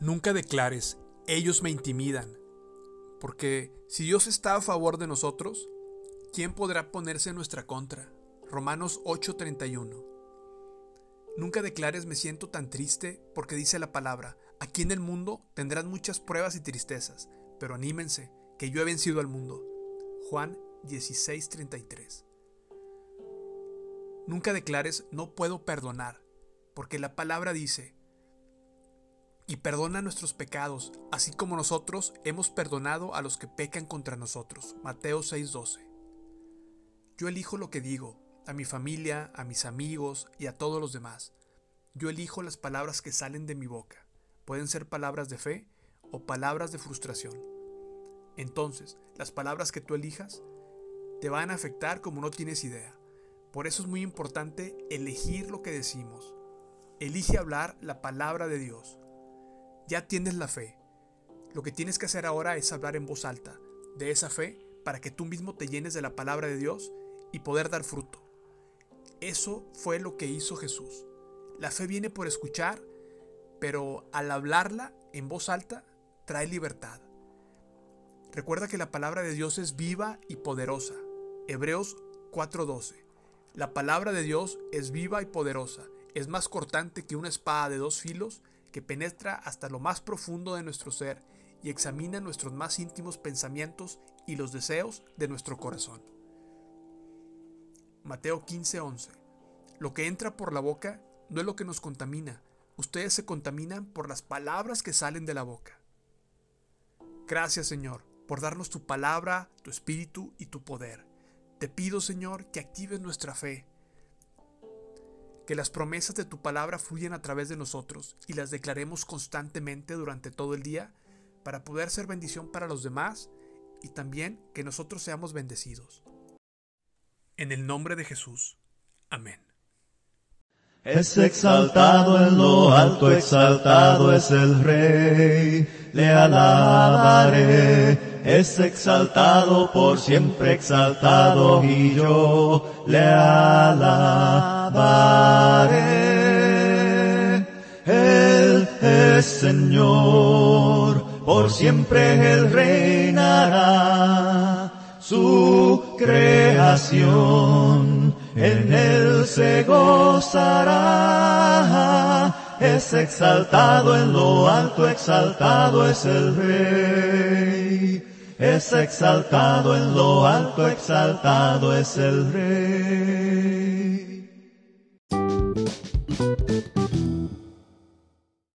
Nunca declares, ellos me intimidan, porque si Dios está a favor de nosotros, ¿quién podrá ponerse en nuestra contra? Romanos 8:31. Nunca declares me siento tan triste porque dice la palabra, aquí en el mundo tendrán muchas pruebas y tristezas, pero anímense, que yo he vencido al mundo. Juan 16:33. Nunca declares no puedo perdonar, porque la palabra dice, y perdona nuestros pecados, así como nosotros hemos perdonado a los que pecan contra nosotros. Mateo 6:12. Yo elijo lo que digo, a mi familia, a mis amigos y a todos los demás. Yo elijo las palabras que salen de mi boca. Pueden ser palabras de fe o palabras de frustración. Entonces, las palabras que tú elijas te van a afectar como no tienes idea. Por eso es muy importante elegir lo que decimos. Elige hablar la palabra de Dios. Ya tienes la fe. Lo que tienes que hacer ahora es hablar en voz alta de esa fe para que tú mismo te llenes de la palabra de Dios y poder dar fruto. Eso fue lo que hizo Jesús. La fe viene por escuchar, pero al hablarla en voz alta trae libertad. Recuerda que la palabra de Dios es viva y poderosa. Hebreos 4:12. La palabra de Dios es viva y poderosa. Es más cortante que una espada de dos filos que penetra hasta lo más profundo de nuestro ser y examina nuestros más íntimos pensamientos y los deseos de nuestro corazón. Mateo 15:11. Lo que entra por la boca no es lo que nos contamina. Ustedes se contaminan por las palabras que salen de la boca. Gracias Señor por darnos tu palabra, tu espíritu y tu poder. Te pido Señor que actives nuestra fe, que las promesas de tu palabra fluyan a través de nosotros y las declaremos constantemente durante todo el día para poder ser bendición para los demás y también que nosotros seamos bendecidos. En el nombre de Jesús. Amén. Es exaltado en lo alto, exaltado es el Rey, le alabaré. Es exaltado por siempre exaltado y yo le alabaré. Él es Señor, por siempre Él reinará. Su creación en Él se gozará. Es exaltado en lo alto, exaltado es el Rey. Es exaltado en lo alto, exaltado es el Rey.